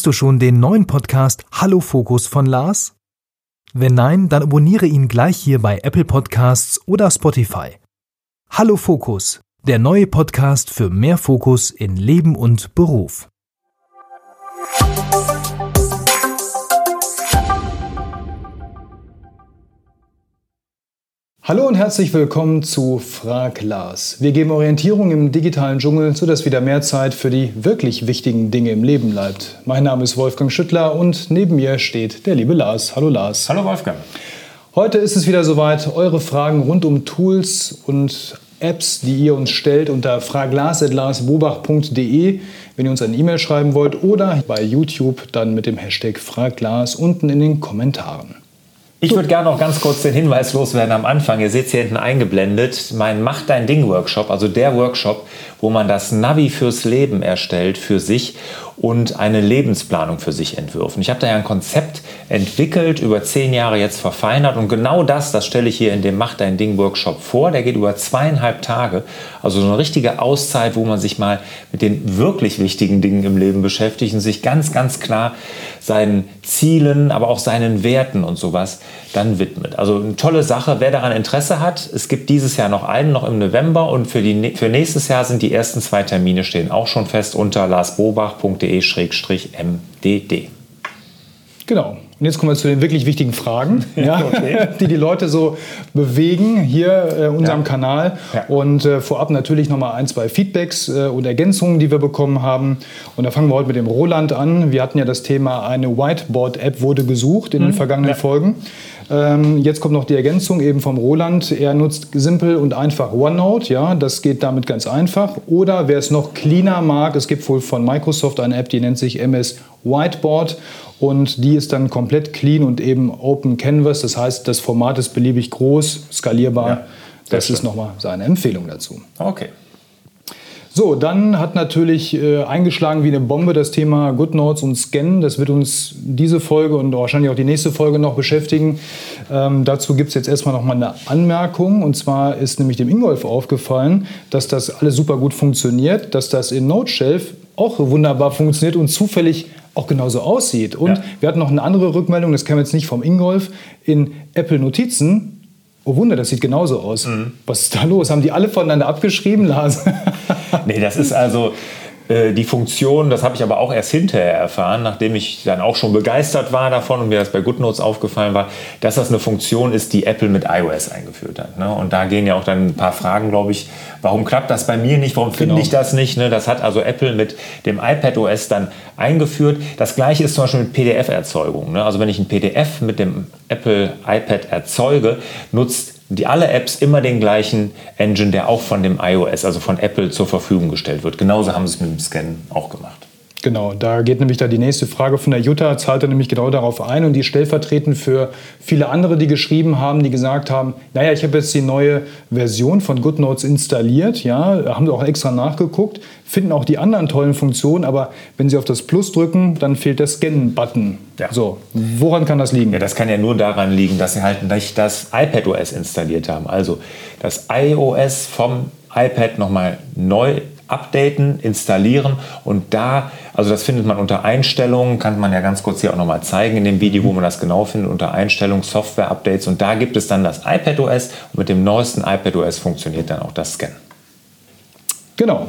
Kennst du schon den neuen Podcast Hallo Fokus von Lars? Wenn nein, dann abonniere ihn gleich hier bei Apple Podcasts oder Spotify. Hallo Fokus, der neue Podcast für mehr Fokus in Leben und Beruf. Hallo und herzlich willkommen zu Frag Lars. Wir geben Orientierung im digitalen Dschungel, sodass wieder mehr Zeit für die wirklich wichtigen Dinge im Leben bleibt. Mein Name ist Wolfgang Schüttler und neben mir steht der liebe Lars. Hallo Lars. Hallo Wolfgang. Heute ist es wieder soweit. Eure Fragen rund um Tools und Apps, die ihr uns stellt unter fraglars.larsbobach.de, wenn ihr uns eine E-Mail schreiben wollt oder bei YouTube dann mit dem Hashtag Fraglars unten in den Kommentaren. Ich würde gerne noch ganz kurz den Hinweis loswerden am Anfang. Ihr seht es hier hinten eingeblendet. Mein Mach dein Ding Workshop, also der Workshop, wo man das Navi fürs Leben erstellt für sich und eine Lebensplanung für sich entwirft. ich habe da ja ein Konzept entwickelt, über zehn Jahre jetzt verfeinert und genau das, das stelle ich hier in dem Mach dein Ding Workshop vor. Der geht über zweieinhalb Tage, also so eine richtige Auszeit, wo man sich mal mit den wirklich wichtigen Dingen im Leben beschäftigt und sich ganz, ganz klar seinen Zielen, aber auch seinen Werten und sowas dann widmet. Also eine tolle Sache. Wer daran Interesse hat, es gibt dieses Jahr noch einen, noch im November und für, die, für nächstes Jahr sind die ersten zwei Termine stehen auch schon fest unter larsbobach.de www.mdd. Genau. Und jetzt kommen wir zu den wirklich wichtigen Fragen, ja, okay. die die Leute so bewegen hier äh, unserem ja. Kanal. Ja. Und äh, vorab natürlich nochmal ein, zwei Feedbacks äh, und Ergänzungen, die wir bekommen haben. Und da fangen wir heute mit dem Roland an. Wir hatten ja das Thema, eine Whiteboard-App wurde gesucht in mhm. den vergangenen ja. Folgen. Ähm, jetzt kommt noch die Ergänzung eben vom Roland. Er nutzt simpel und einfach OneNote. Ja, das geht damit ganz einfach. Oder wer es noch cleaner mag, es gibt wohl von Microsoft eine App, die nennt sich MS Whiteboard. Und die ist dann komplett clean und eben Open Canvas. Das heißt, das Format ist beliebig groß, skalierbar. Ja, das ist nochmal seine Empfehlung dazu. Okay. So, dann hat natürlich äh, eingeschlagen wie eine Bombe das Thema GoodNotes und Scannen. Das wird uns diese Folge und wahrscheinlich auch die nächste Folge noch beschäftigen. Ähm, dazu gibt es jetzt erstmal noch mal eine Anmerkung. Und zwar ist nämlich dem Ingolf aufgefallen, dass das alles super gut funktioniert, dass das in NoteShelf auch wunderbar funktioniert und zufällig auch genauso aussieht. Und ja. wir hatten noch eine andere Rückmeldung, das kam jetzt nicht vom Ingolf, in Apple Notizen Oh Wunder, das sieht genauso aus. Mhm. Was ist da los? Haben die alle voneinander abgeschrieben, Lars? nee, das ist also, äh, die Funktion, das habe ich aber auch erst hinterher erfahren, nachdem ich dann auch schon begeistert war davon und mir das bei GoodNotes aufgefallen war, dass das eine Funktion ist, die Apple mit iOS eingeführt hat. Ne? Und da gehen ja auch dann ein paar Fragen, glaube ich, warum klappt das bei mir nicht, warum finde genau. ich das nicht? Ne? Das hat also Apple mit dem iPad OS dann eingeführt. Das gleiche ist zum Beispiel mit PDF-Erzeugung. Ne? Also wenn ich ein PDF mit dem Apple iPad erzeuge, nutzt die alle Apps immer den gleichen Engine, der auch von dem iOS, also von Apple zur Verfügung gestellt wird. Genauso haben sie es mit dem Scan auch gemacht. Genau, da geht nämlich da die nächste Frage von der Jutta, zahlt er nämlich genau darauf ein und die stellvertretend für viele andere, die geschrieben haben, die gesagt haben, naja, ich habe jetzt die neue Version von GoodNotes installiert, ja, haben auch extra nachgeguckt, finden auch die anderen tollen Funktionen, aber wenn sie auf das Plus drücken, dann fehlt der Scan-Button. Ja. So, woran kann das liegen? Ja, das kann ja nur daran liegen, dass sie halt nicht das iPadOS installiert haben. Also das iOS vom iPad nochmal neu updaten, installieren. Und da, also das findet man unter Einstellungen, kann man ja ganz kurz hier auch nochmal zeigen in dem Video, wo man das genau findet, unter Einstellungen, Software-Updates. Und da gibt es dann das iPadOS und mit dem neuesten iPadOS funktioniert dann auch das Scan. Genau,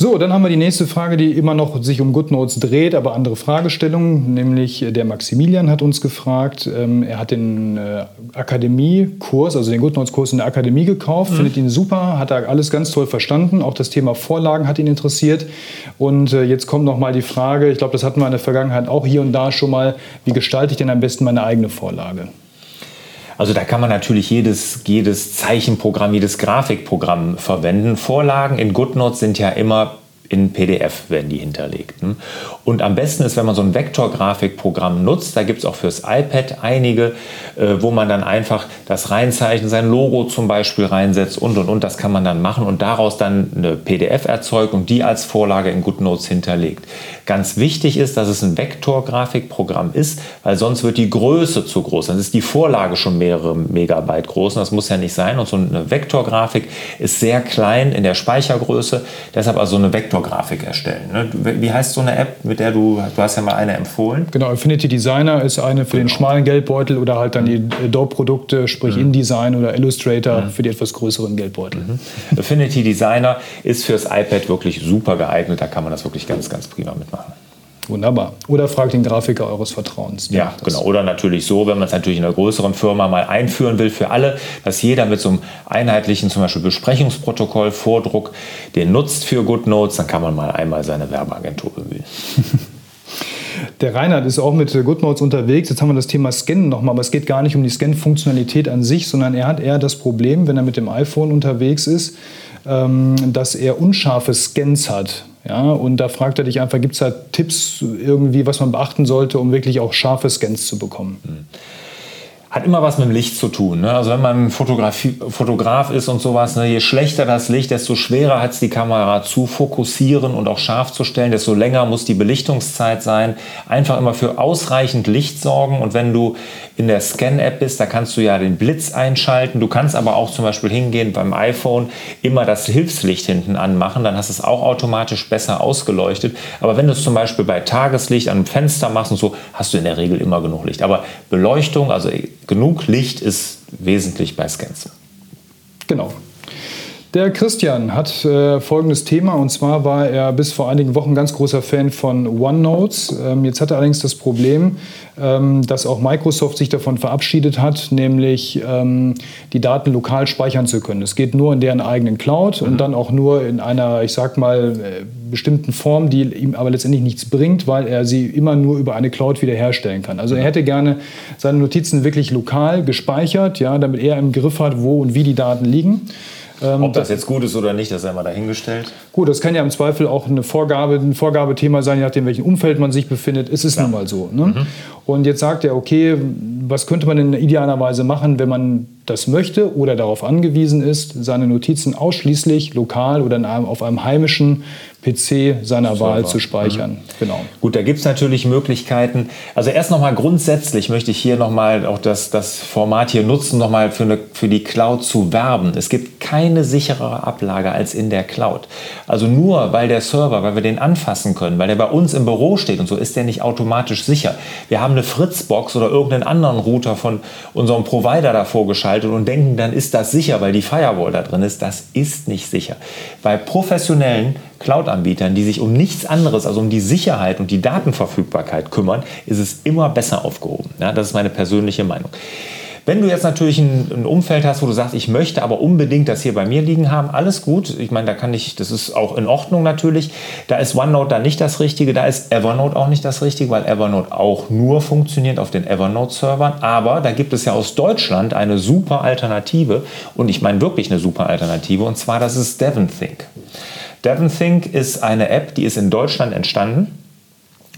so, dann haben wir die nächste Frage, die immer noch sich um GoodNotes dreht, aber andere Fragestellungen. Nämlich der Maximilian hat uns gefragt, ähm, er hat den äh, Akademiekurs, also den GoodNotes-Kurs in der Akademie gekauft, mhm. findet ihn super, hat er alles ganz toll verstanden. Auch das Thema Vorlagen hat ihn interessiert. Und äh, jetzt kommt noch mal die Frage, ich glaube, das hatten wir in der Vergangenheit auch hier und da schon mal, wie gestalte ich denn am besten meine eigene Vorlage? Also da kann man natürlich jedes, jedes Zeichenprogramm, jedes Grafikprogramm verwenden. Vorlagen in GoodNotes sind ja immer in PDF werden die hinterlegt. Ne? Und am besten ist, wenn man so ein Vektorgrafikprogramm nutzt, da gibt es auch fürs iPad einige, äh, wo man dann einfach das reinzeichnet, sein Logo zum Beispiel reinsetzt und und und, das kann man dann machen und daraus dann eine PDF erzeugt und die als Vorlage in GoodNotes hinterlegt. Ganz wichtig ist, dass es ein Vektorgrafikprogramm ist, weil sonst wird die Größe zu groß. Dann ist die Vorlage schon mehrere Megabyte groß und das muss ja nicht sein. Und so eine Vektorgrafik ist sehr klein in der Speichergröße, deshalb also eine Vektor Vektorgrafik erstellen. Ne? Wie heißt so eine App, mit der du, du hast ja mal eine empfohlen. Genau, Affinity Designer ist eine für genau. den schmalen Geldbeutel oder halt dann die Adobe-Produkte, sprich mhm. InDesign oder Illustrator mhm. für die etwas größeren Geldbeutel. Mhm. Affinity Designer ist fürs iPad wirklich super geeignet, da kann man das wirklich ganz, ganz prima mitmachen. Wunderbar. Oder fragt den Grafiker eures Vertrauens. Ja, genau. Oder natürlich so, wenn man es natürlich in einer größeren Firma mal einführen will für alle, dass jeder mit so einem einheitlichen zum Beispiel Besprechungsprotokoll, Vordruck, den nutzt für GoodNotes, dann kann man mal einmal seine Werbeagentur bemühen. Der Reinhard ist auch mit GoodNotes unterwegs. Jetzt haben wir das Thema Scannen nochmal, aber es geht gar nicht um die Scan-Funktionalität an sich, sondern er hat eher das Problem, wenn er mit dem iPhone unterwegs ist, ähm, dass er unscharfe Scans hat. Ja, und da fragt er dich einfach, gibt es da Tipps irgendwie, was man beachten sollte, um wirklich auch scharfe Scans zu bekommen? Mhm hat immer was mit dem Licht zu tun. Ne? Also wenn man Fotograf ist und sowas, ne, je schlechter das Licht, desto schwerer hat es die Kamera zu fokussieren und auch scharf zu stellen, desto länger muss die Belichtungszeit sein. Einfach immer für ausreichend Licht sorgen und wenn du in der Scan-App bist, da kannst du ja den Blitz einschalten. Du kannst aber auch zum Beispiel hingehen beim iPhone immer das Hilfslicht hinten anmachen, dann hast du es auch automatisch besser ausgeleuchtet. Aber wenn du es zum Beispiel bei Tageslicht an einem Fenster machst und so, hast du in der Regel immer genug Licht. Aber Beleuchtung, also genug Licht ist wesentlich bei Scans. Genau. Der Christian hat äh, folgendes Thema und zwar war er bis vor einigen Wochen ganz großer Fan von OneNotes. Ähm, jetzt hat er allerdings das Problem, ähm, dass auch Microsoft sich davon verabschiedet hat, nämlich ähm, die Daten lokal speichern zu können. Es geht nur in deren eigenen Cloud mhm. und dann auch nur in einer, ich sag mal, äh, bestimmten Form, die ihm aber letztendlich nichts bringt, weil er sie immer nur über eine Cloud wiederherstellen kann. Also er hätte gerne seine Notizen wirklich lokal gespeichert, ja, damit er im Griff hat, wo und wie die Daten liegen. Ähm, Ob das jetzt gut ist oder nicht, das sei mal dahingestellt. Gut, das kann ja im Zweifel auch eine Vorgabe, ein Vorgabethema sein, je nachdem, in welchem Umfeld man sich befindet. Es ist ja. nun mal so. Ne? Mhm. Und jetzt sagt er, okay, was könnte man in idealerweise machen, wenn man das möchte oder darauf angewiesen ist, seine Notizen ausschließlich lokal oder einem, auf einem heimischen PC seiner Server. Wahl zu speichern. Mhm. Genau. Gut, da gibt es natürlich Möglichkeiten. Also erst nochmal grundsätzlich möchte ich hier nochmal auch das, das Format hier nutzen, nochmal für, für die Cloud zu werben. Es gibt keine sicherere Ablage als in der Cloud. Also nur weil der Server, weil wir den anfassen können, weil der bei uns im Büro steht und so, ist der nicht automatisch sicher. Wir haben eine Fritzbox oder irgendeinen anderen Router von unserem Provider davor geschaltet und denken, dann ist das sicher, weil die Firewall da drin ist. Das ist nicht sicher. Bei professionellen Cloud-Anbietern, die sich um nichts anderes, also um die Sicherheit und die Datenverfügbarkeit kümmern, ist es immer besser aufgehoben. Ja, das ist meine persönliche Meinung. Wenn du jetzt natürlich ein, ein, Umfeld hast, wo du sagst, ich möchte aber unbedingt das hier bei mir liegen haben, alles gut. Ich meine, da kann ich, das ist auch in Ordnung natürlich. Da ist OneNote da nicht das Richtige, da ist Evernote auch nicht das Richtige, weil Evernote auch nur funktioniert auf den Evernote-Servern. Aber da gibt es ja aus Deutschland eine super Alternative und ich meine wirklich eine super Alternative und zwar das ist DevonThink. DevonThink ist eine App, die ist in Deutschland entstanden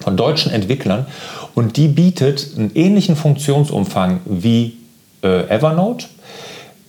von deutschen Entwicklern und die bietet einen ähnlichen Funktionsumfang wie äh, Evernote.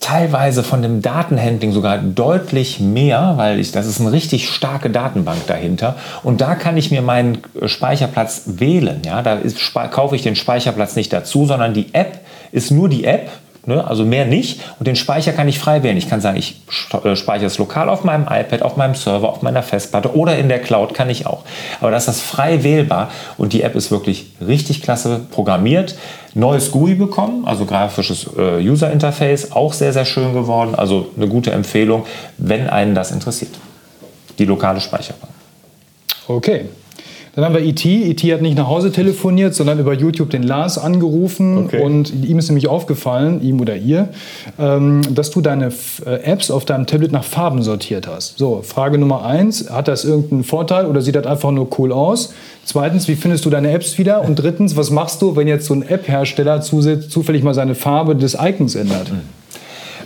Teilweise von dem Datenhandling sogar deutlich mehr, weil ich, das ist eine richtig starke Datenbank dahinter. Und da kann ich mir meinen Speicherplatz wählen. Ja? Da ist, kaufe ich den Speicherplatz nicht dazu, sondern die App ist nur die App Ne? Also mehr nicht. Und den Speicher kann ich frei wählen. Ich kann sagen, ich äh, speichere es lokal auf meinem iPad, auf meinem Server, auf meiner Festplatte oder in der Cloud kann ich auch. Aber das ist das frei wählbar und die App ist wirklich richtig klasse programmiert. Neues GUI bekommen, also grafisches äh, User Interface, auch sehr, sehr schön geworden. Also eine gute Empfehlung, wenn einen das interessiert. Die lokale Speicherbank. Okay, dann haben wir IT. E IT e hat nicht nach Hause telefoniert, sondern über YouTube den Lars angerufen. Okay. Und ihm ist nämlich aufgefallen, ihm oder ihr, ähm, dass du deine äh, Apps auf deinem Tablet nach Farben sortiert hast. So, Frage Nummer eins: Hat das irgendeinen Vorteil oder sieht das einfach nur cool aus? Zweitens, wie findest du deine Apps wieder? Und drittens, was machst du, wenn jetzt so ein App-Hersteller zufällig mal seine Farbe des Icons ändert? Mhm.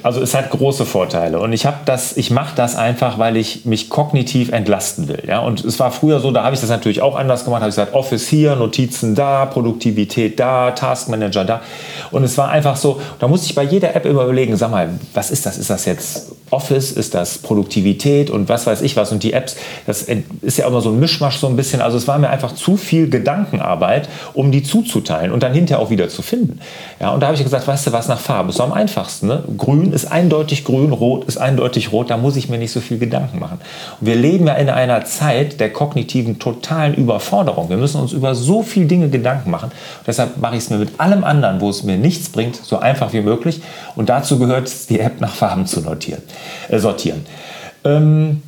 Also es hat große Vorteile und ich habe das, ich mache das einfach, weil ich mich kognitiv entlasten will. Ja? Und es war früher so, da habe ich das natürlich auch anders gemacht, habe ich gesagt, Office hier, Notizen da, Produktivität da, Taskmanager da. Und es war einfach so, da musste ich bei jeder App immer überlegen, sag mal, was ist das? Ist das jetzt Office, ist das Produktivität und was weiß ich was und die Apps, das ist ja immer so ein Mischmasch so ein bisschen. Also es war mir einfach zu viel Gedankenarbeit, um die zuzuteilen und dann hinterher auch wieder zu finden. Ja, und da habe ich gesagt, weißt du was, nach Farbe ist am einfachsten. Ne? Grün ist eindeutig grün, rot ist eindeutig rot, da muss ich mir nicht so viel Gedanken machen. Und wir leben ja in einer Zeit der kognitiven totalen Überforderung. Wir müssen uns über so viele Dinge Gedanken machen. Und deshalb mache ich es mir mit allem anderen, wo es mir nichts bringt, so einfach wie möglich. Und dazu gehört es, die App nach Farben zu notieren sortieren. Ähm,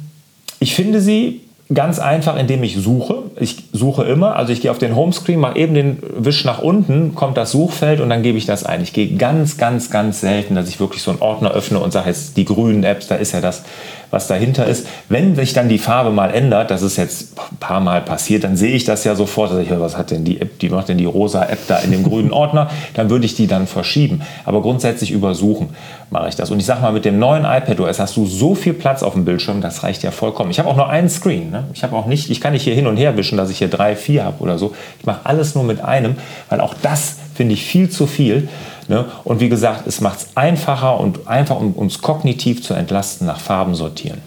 ich finde sie ganz einfach, indem ich suche. Ich suche immer, also ich gehe auf den Homescreen, mache eben den Wisch nach unten, kommt das Suchfeld und dann gebe ich das ein. Ich gehe ganz, ganz, ganz selten, dass ich wirklich so einen Ordner öffne und sage jetzt die grünen Apps, da ist ja das was dahinter ist. Wenn sich dann die Farbe mal ändert, das ist jetzt ein paar Mal passiert, dann sehe ich das ja sofort. Also ich, was hat denn die App, die macht denn die rosa App da in dem grünen Ordner? Dann würde ich die dann verschieben. Aber grundsätzlich übersuchen mache ich das. Und ich sage mal, mit dem neuen iPad OS hast du so viel Platz auf dem Bildschirm, das reicht ja vollkommen. Ich habe auch nur einen Screen. Ne? Ich habe auch nicht, ich kann nicht hier hin und her wischen, dass ich hier drei, vier habe oder so. Ich mache alles nur mit einem, weil auch das finde ich viel zu viel. Ne? Und wie gesagt, es macht es einfacher und einfach, um uns kognitiv zu entlasten, nach Farben sortieren.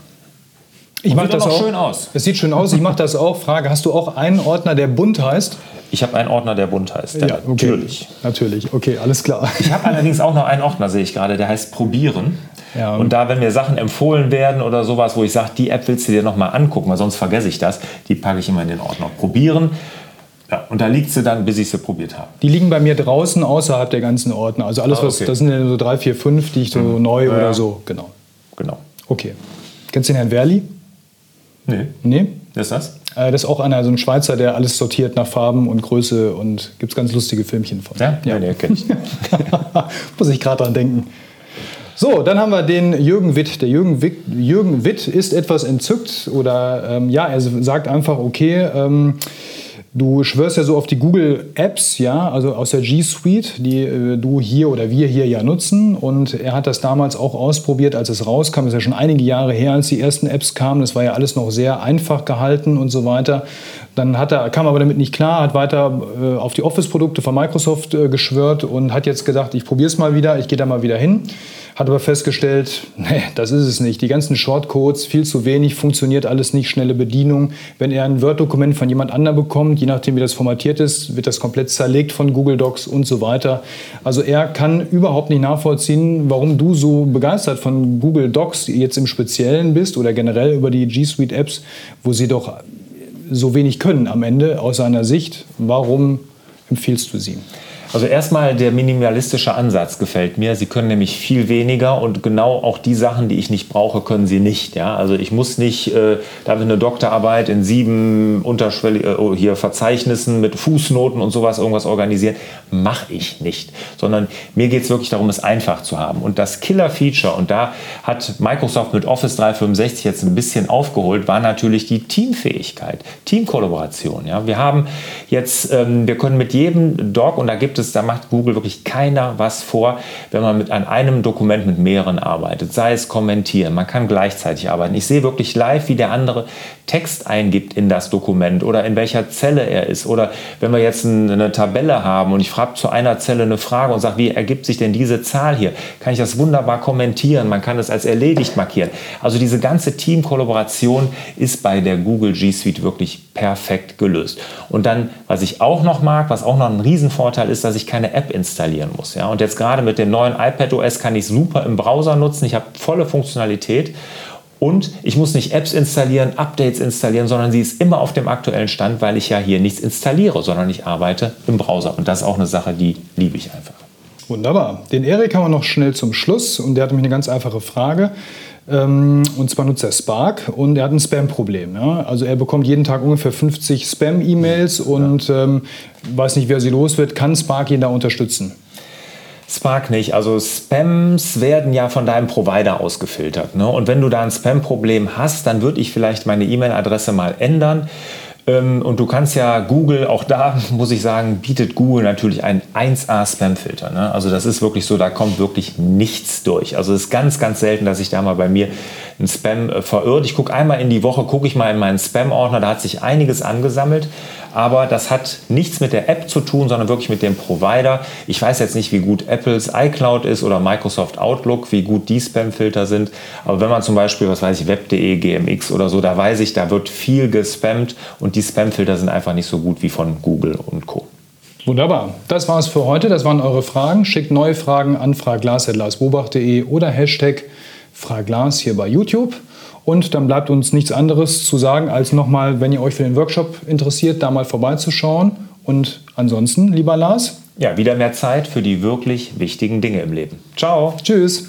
Ich mache das auch schön aus. Es sieht schön aus. Ich mache das auch. Frage: Hast du auch einen Ordner, der bunt heißt? Ich habe einen Ordner, der bunt heißt. Ja, okay. Natürlich. Natürlich. Okay, alles klar. Ich habe allerdings auch noch einen Ordner, sehe ich gerade, der heißt Probieren. Ja. Und da, wenn mir Sachen empfohlen werden oder sowas, wo ich sage, die App willst du dir nochmal angucken, weil sonst vergesse ich das, die packe ich immer in den Ordner. Probieren. Ja, und da liegt sie dann, bis ich sie probiert habe. Die liegen bei mir draußen außerhalb der ganzen Ordner. Also alles, ah, okay. was, das sind ja so drei, vier, fünf, die ich so mhm. neu ja, oder so, genau. Genau. Okay. Kennst du den Herrn Werli? Nee. Nee? Wer ist das? Äh, das ist auch einer, so ein Schweizer, der alles sortiert nach Farben und Größe und gibt es ganz lustige Filmchen von. Ja, ja. Nee, kenn ich. Muss ich gerade dran denken. So, dann haben wir den Jürgen Witt. Der Jürgen Witt, Jürgen Witt ist etwas entzückt oder ähm, ja, er sagt einfach, okay, ähm, Du schwörst ja so auf die Google Apps, ja, also aus der G Suite, die äh, du hier oder wir hier ja nutzen. Und er hat das damals auch ausprobiert, als es rauskam. Das ist ja schon einige Jahre her, als die ersten Apps kamen. Das war ja alles noch sehr einfach gehalten und so weiter. Dann hat er, kam aber damit nicht klar, hat weiter äh, auf die Office-Produkte von Microsoft äh, geschwört und hat jetzt gedacht, ich probiere es mal wieder, ich gehe da mal wieder hin hat aber festgestellt, nee, das ist es nicht. Die ganzen Shortcodes, viel zu wenig, funktioniert alles nicht, schnelle Bedienung. Wenn er ein Word-Dokument von jemand anderem bekommt, je nachdem wie das formatiert ist, wird das komplett zerlegt von Google Docs und so weiter. Also er kann überhaupt nicht nachvollziehen, warum du so begeistert von Google Docs jetzt im Speziellen bist oder generell über die G Suite Apps, wo sie doch so wenig können am Ende aus seiner Sicht. Warum empfiehlst du sie? Also erstmal der minimalistische Ansatz gefällt mir. Sie können nämlich viel weniger und genau auch die Sachen, die ich nicht brauche, können Sie nicht. Ja? Also ich muss nicht, äh, da wir eine Doktorarbeit in sieben unterschwellig äh, oh, hier Verzeichnissen mit Fußnoten und sowas irgendwas organisieren, mache ich nicht. Sondern mir geht es wirklich darum, es einfach zu haben. Und das Killer-Feature, und da hat Microsoft mit Office 365 jetzt ein bisschen aufgeholt, war natürlich die Teamfähigkeit, Teamkollaboration. Ja? Wir haben jetzt, ähm, wir können mit jedem Doc, und da gibt es, da macht Google wirklich keiner was vor, wenn man mit an einem Dokument mit mehreren arbeitet. Sei es kommentieren, man kann gleichzeitig arbeiten. Ich sehe wirklich live, wie der andere Text eingibt in das Dokument oder in welcher Zelle er ist. Oder wenn wir jetzt eine Tabelle haben und ich frage zu einer Zelle eine Frage und sage, wie ergibt sich denn diese Zahl hier, kann ich das wunderbar kommentieren. Man kann es als erledigt markieren. Also diese ganze Teamkollaboration ist bei der Google G Suite wirklich perfekt gelöst. Und dann, was ich auch noch mag, was auch noch ein Riesenvorteil ist, dass ich keine App installieren muss. Ja? Und jetzt gerade mit dem neuen iPad OS kann ich super im Browser nutzen. Ich habe volle Funktionalität. Und ich muss nicht Apps installieren, Updates installieren, sondern sie ist immer auf dem aktuellen Stand, weil ich ja hier nichts installiere, sondern ich arbeite im Browser. Und das ist auch eine Sache, die liebe ich einfach. Wunderbar. Den Erik haben wir noch schnell zum Schluss und der hat nämlich eine ganz einfache Frage. Ähm, und zwar nutzt er Spark und er hat ein Spam-Problem. Also er bekommt jeden Tag ungefähr 50 Spam-E-Mails und ähm, weiß nicht, wer sie los wird. Kann Spark ihn da unterstützen? Spark nicht. Also Spams werden ja von deinem Provider ausgefiltert. Ne? Und wenn du da ein Spam-Problem hast, dann würde ich vielleicht meine E-Mail-Adresse mal ändern. Ähm, und du kannst ja Google, auch da muss ich sagen, bietet Google natürlich einen 1A-Spam-Filter. Ne? Also das ist wirklich so, da kommt wirklich nichts durch. Also es ist ganz, ganz selten, dass ich da mal bei mir in Spam äh, verirrt. Ich gucke einmal in die Woche, gucke ich mal in meinen Spam-Ordner, da hat sich einiges angesammelt. Aber das hat nichts mit der App zu tun, sondern wirklich mit dem Provider. Ich weiß jetzt nicht, wie gut Apples iCloud ist oder Microsoft Outlook, wie gut die Spam-Filter sind. Aber wenn man zum Beispiel, was weiß ich, web.de, GMX oder so, da weiß ich, da wird viel gespammt und die Spam-Filter sind einfach nicht so gut wie von Google und Co. Wunderbar. Das war es für heute. Das waren eure Fragen. Schickt neue Fragen an fraglas.larsbobach.de oder Hashtag Fraglas hier bei YouTube. Und dann bleibt uns nichts anderes zu sagen, als nochmal, wenn ihr euch für den Workshop interessiert, da mal vorbeizuschauen. Und ansonsten, lieber Lars. Ja, wieder mehr Zeit für die wirklich wichtigen Dinge im Leben. Ciao. Tschüss.